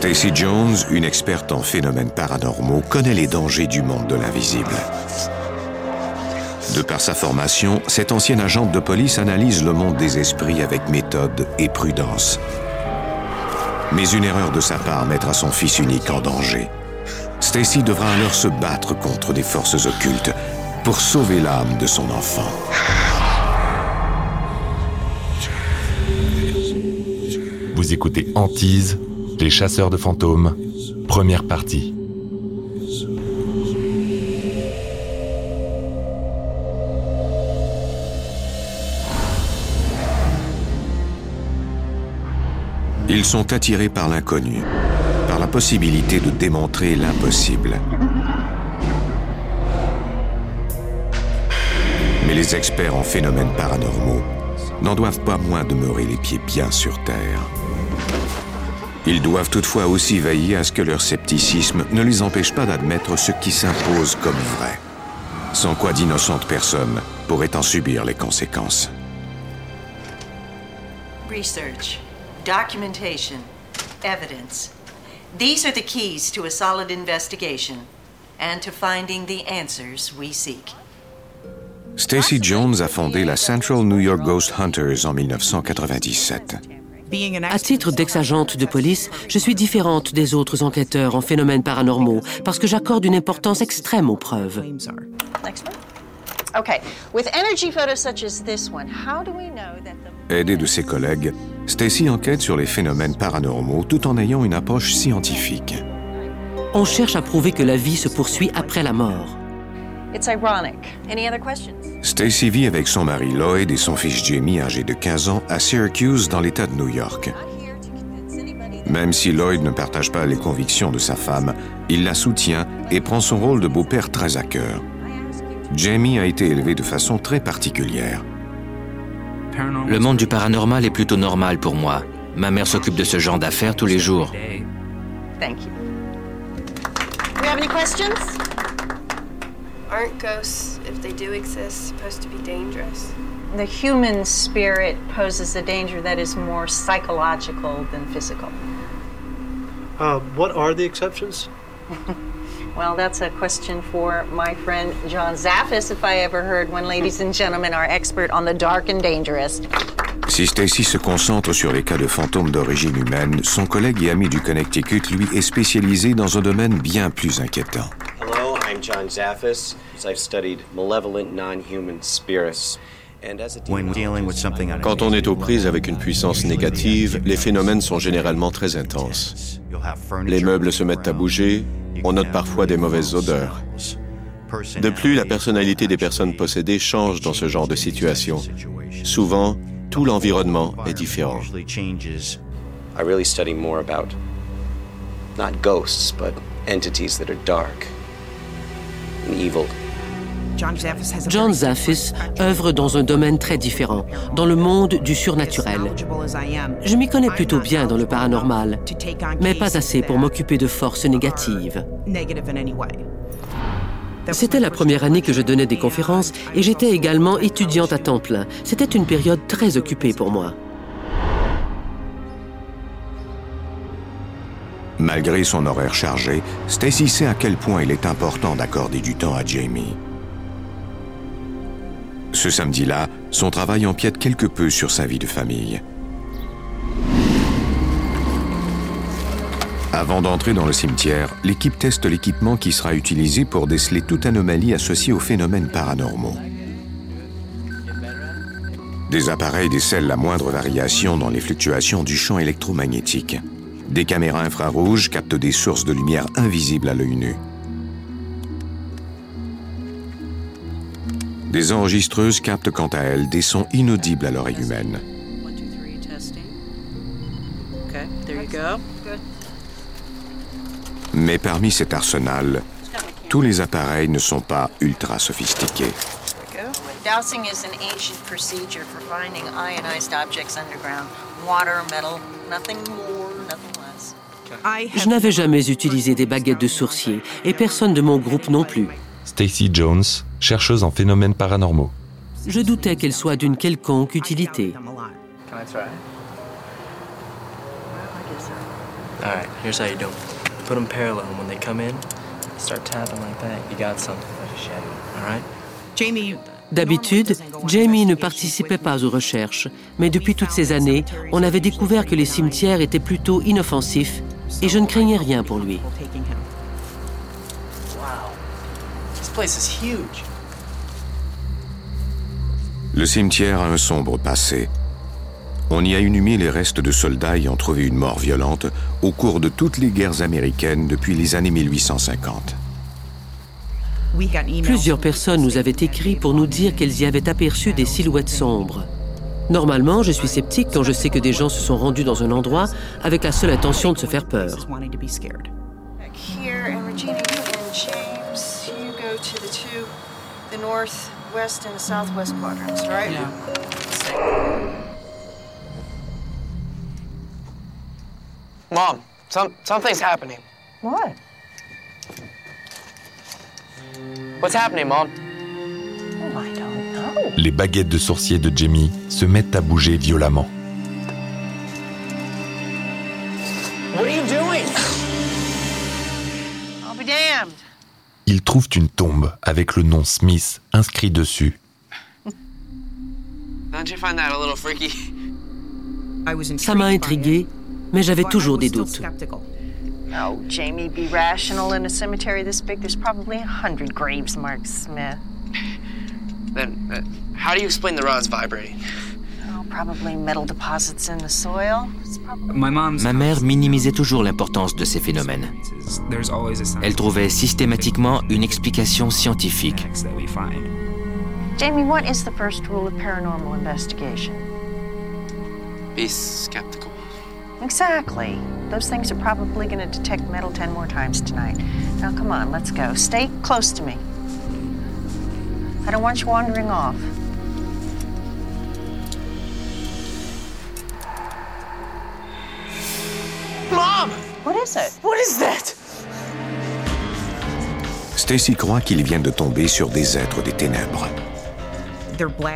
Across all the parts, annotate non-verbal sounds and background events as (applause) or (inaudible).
Stacy Jones, une experte en phénomènes paranormaux, connaît les dangers du monde de l'invisible. De par sa formation, cette ancienne agente de police analyse le monde des esprits avec méthode et prudence. Mais une erreur de sa part mettra son fils unique en danger. Stacy devra alors se battre contre des forces occultes pour sauver l'âme de son enfant. Vous écoutez Antise, les chasseurs de fantômes, première partie. Ils sont attirés par l'inconnu, par la possibilité de démontrer l'impossible. Mais les experts en phénomènes paranormaux n'en doivent pas moins demeurer les pieds bien sur terre. Ils doivent toutefois aussi veiller à ce que leur scepticisme ne les empêche pas d'admettre ce qui s'impose comme vrai, sans quoi d'innocentes personnes pourraient en subir les conséquences. Research, documentation, evidence. These are the keys to a solid investigation and to finding the answers we seek. Stacy Jones a fondé la Central New York Ghost Hunters en 1997. À titre d'ex-agente de police, je suis différente des autres enquêteurs en phénomènes paranormaux parce que j'accorde une importance extrême aux preuves. Next one. Okay, with energy photos such as this one, how do we know that the Aidée de ses collègues, Stacy enquête sur les phénomènes paranormaux tout en ayant une approche scientifique. On cherche à prouver que la vie se poursuit après la mort. It's ironic. Any other questions? Stacy vit avec son mari Lloyd et son fils Jamie, âgé de 15 ans, à Syracuse, dans l'État de New York. Même si Lloyd ne partage pas les convictions de sa femme, il la soutient et prend son rôle de beau-père très à cœur. Jamie a été élevé de façon très particulière. Le monde du paranormal est plutôt normal pour moi. Ma mère s'occupe de ce genre d'affaires tous les jours. Thank you. We have any questions? Aren't ghosts, if they do exist, supposed to be dangerous? The human spirit poses a danger that is more psychological than physical. Uh, what are the exceptions? (laughs) Well, that's a question for my friend John Zaffis, if I ever heard one, ladies and gentlemen, our expert on the dark and dangerous. Si Stacy se concentre sur les cas de fantômes d'origine humaine, son collègue et ami du Connecticut, lui, est spécialisé dans un domaine bien plus inquiétant. Hello, I'm John Zaffis. I've studied malevolent non-human spirits. And as a When dealing with something Quand on est aux prises avec une puissance négative, les phénomènes sont généralement très intenses. Les meubles se mettent à bouger, on note parfois des mauvaises odeurs. De plus, la personnalité des personnes possédées change dans ce genre de situation. Souvent, tout l'environnement est différent. I really study more about not ghosts, but entities that are dark. John Zaffis œuvre dans un domaine très différent, dans le monde du surnaturel. Je m'y connais plutôt bien dans le paranormal, mais pas assez pour m'occuper de forces négatives. C'était la première année que je donnais des conférences et j'étais également étudiante à temps plein. C'était une période très occupée pour moi. Malgré son horaire chargé, Stacy sait à quel point il est important d'accorder du temps à Jamie. Ce samedi-là, son travail empiète quelque peu sur sa vie de famille. Avant d'entrer dans le cimetière, l'équipe teste l'équipement qui sera utilisé pour déceler toute anomalie associée aux phénomènes paranormaux. Des appareils décèlent la moindre variation dans les fluctuations du champ électromagnétique. Des caméras infrarouges captent des sources de lumière invisibles à l'œil nu. Des enregistreuses captent quant à elles des sons inaudibles à l'oreille humaine. Mais parmi cet arsenal, tous les appareils ne sont pas ultra sophistiqués. Dowsing is an ancient procedure for finding ionized objects underground. Water, metal, nothing more, nothing less. Je n'avais jamais utilisé des baguettes de sourcier et personne de mon groupe non plus. Stacy Jones, chercheuse en phénomènes paranormaux. Je doutais qu'elle soit d'une quelconque utilité. All right, here's how you do 'em. Put them parallel, and when they come in, start tapping like that. You got something. All right? Jamie. D'habitude, Jamie ne participait pas aux recherches, mais depuis toutes ces années, on avait découvert que les cimetières étaient plutôt inoffensifs et je ne craignais rien pour lui. Le cimetière a un sombre passé. On y a inhumé les restes de soldats ayant trouvé une mort violente au cours de toutes les guerres américaines depuis les années 1850. Plusieurs personnes nous avaient écrit pour nous dire qu'elles y avaient aperçu des silhouettes sombres. Normalement, je suis sceptique quand je sais que des gens se sont rendus dans un endroit avec la seule intention de se faire peur. Mom, some something's happening. What? What's happening, Mom? Les baguettes de sourcier de Jamie se mettent à bouger violemment. What are you doing? I'll be damned. Ils trouvent une tombe avec le nom Smith inscrit dessus. Don't you find that a little freaky? Ça m'a intrigué, mais j'avais toujours des doutes. Oh, Jamie, be rational in a cemetery this big. There's probably a hundred graves marked Smith. (laughs) Then, uh, how do you explain the rods vibrating? Oh, probably metal deposits in the soil. It's probably... Ma mère minimisait toujours l'importance de ces phénomènes. Elle trouvait systématiquement une explication scientifique. Jamie, what is the first rule of paranormal investigation? Be skeptical. Exactly. Those things are probably going to detect metal 10 more times tonight. Now, come on, let's go. Stay close to me. I don't want you wandering off. Stacy croit qu'il vient de tomber sur des êtres des ténèbres.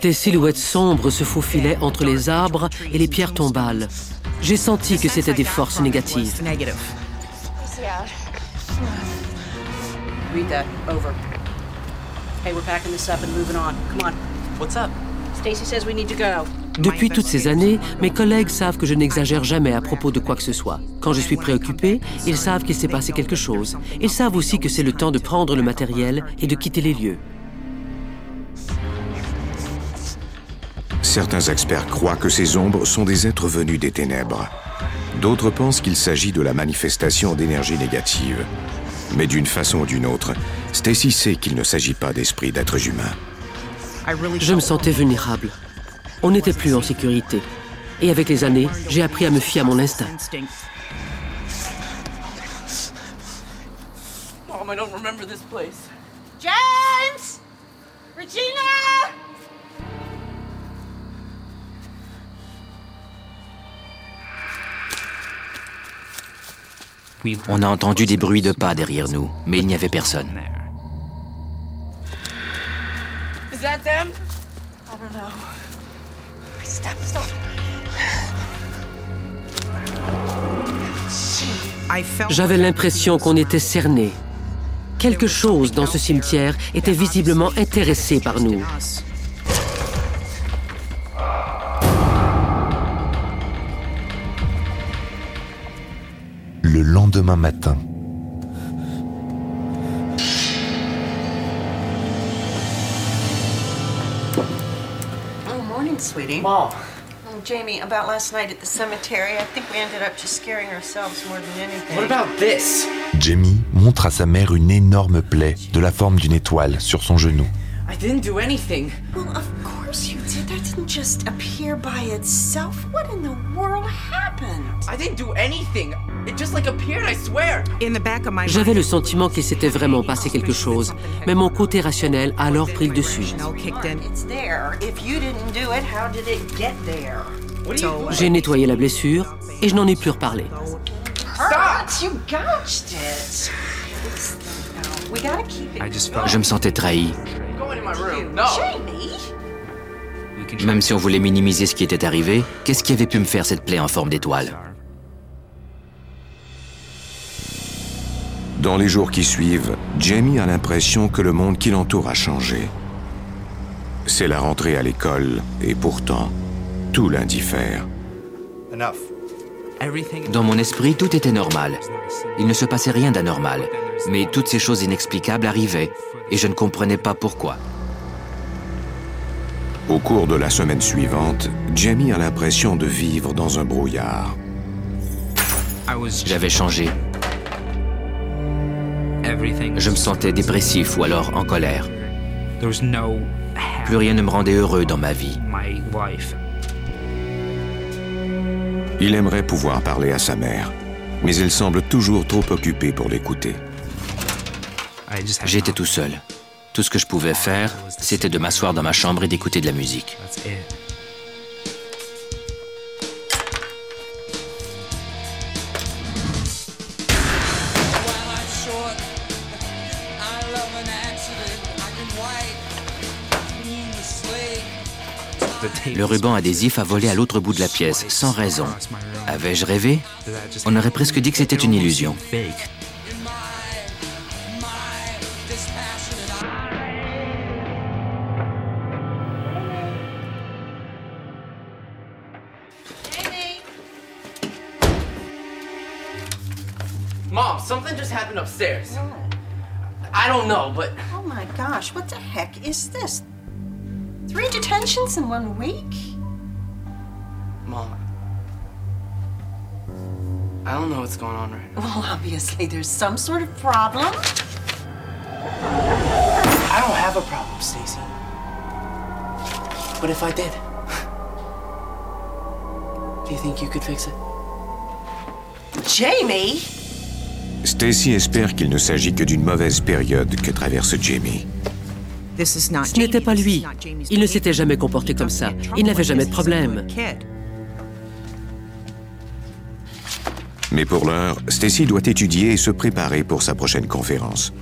Des silhouettes sombres se faufilaient entre les arbres et les pierres tombales. J'ai senti que c'était des forces négatives. Read that. Over. Hey, we're packing this up and moving on. Come on. What's up? Stacy says we need to go. Depuis toutes ces années, mes collègues savent que je n'exagère jamais à propos de quoi que ce soit. Quand je suis préoccupé, ils savent qu'il s'est passé quelque chose. Ils savent aussi que c'est le temps de prendre le matériel et de quitter les lieux. Certains experts croient que ces ombres sont des êtres venus des ténèbres. D'autres pensent qu'il s'agit de la manifestation d'énergie négative. Mais d'une façon ou d'une autre, Stacy sait qu'il ne s'agit pas d'esprits d'êtres humains. Je me sentais vulnérable. On n'était plus en sécurité. Et avec les années, j'ai appris à me fier à mon instinct. Mom, I don't remember this place. James! Regina! On a entendu des bruits de pas derrière nous, mais il n'y avait personne. Is that them? I don't know. Stop, stop. J'avais l'impression qu'on était cerné. Quelque chose dans ce cimetière était visiblement intéressé par nous. Le lendemain matin, Oh, morning, sweetie. Mom. Oh, Jamie, about last night at the cemetery, I think we ended up just scaring ourselves more than anything. What about this? Jamie montre à sa mère une énorme plaie de la forme d'une étoile sur son genou. I didn't do anything. Well, of course you didn't. That didn't just appear by itself. What in the world happened? I didn't do anything. J'avais le sentiment qu'il s'était vraiment passé quelque chose, mais mon côté rationnel a alors pris le dessus. J'ai nettoyé la blessure et je n'en ai plus reparlé. Je me sentais trahi. Même si on voulait minimiser ce qui était arrivé, qu'est-ce qui avait pu me faire cette plaie en forme d'étoile? Dans les jours qui suivent, Jamie a l'impression que le monde qui l'entoure a changé. C'est la rentrée à l'école, et pourtant, tout l'indiffère. Dans mon esprit, tout était normal. Il ne se passait rien d'anormal, mais toutes ces choses inexplicables arrivaient, et je ne comprenais pas pourquoi. Au cours de la semaine suivante, Jamie a l'impression de vivre dans un brouillard. J'avais changé. Je me sentais dépressif ou alors en colère. Plus rien ne me rendait heureux dans ma vie. Il aimerait pouvoir parler à sa mère, mais il semble toujours trop occupé pour l'écouter. J'étais tout seul. Tout ce que je pouvais faire, c'était de m'asseoir dans ma chambre et d'écouter de la musique. Le ruban adhésif a volé à l'autre bout de la pièce, sans raison. Avais-je rêvé? On aurait presque dit que c'était une illusion. Mom, something just happened upstairs. I don't know, but Oh my gosh, what the heck is this? Three detentions in one week? Mom. I don't know what's going on right now. Well, obviously, there's some sort of problem. I don't have a problem, Stacy. But if I did, (laughs) do you think you could fix it? Jamie? Stacy espère qu'il ne s'agit que d'une mauvaise période que traverse Jamie. Ce n'était pas lui. Il ne s'était jamais comporté comme ça. Il n'avait jamais de problème. Mais pour l'heure, Stacy doit étudier et se préparer pour sa prochaine conférence.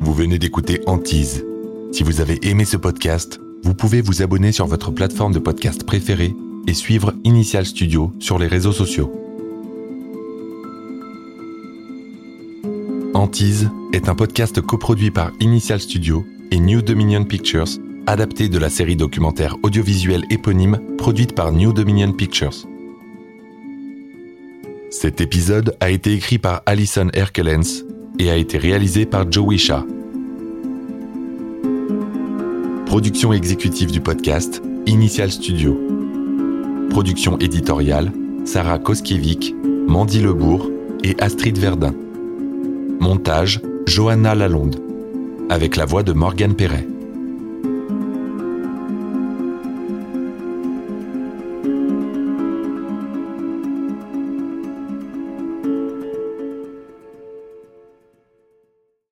Vous venez d'écouter Antise. Si vous avez aimé ce podcast, vous pouvez vous abonner sur votre plateforme de podcast préférée et suivre Initial Studio sur les réseaux sociaux. Antise est un podcast coproduit par Initial Studio et New Dominion Pictures, adapté de la série documentaire audiovisuelle éponyme produite par New Dominion Pictures. Cet épisode a été écrit par Alison Herkelens et a été réalisé par Joey Shah. Production exécutive du podcast, Initial Studio. Production éditoriale, Sarah Koskiewicz, Mandy Lebourg et Astrid Verdun. Montage, Johanna Lalonde. Avec la voix de Morgane Perret.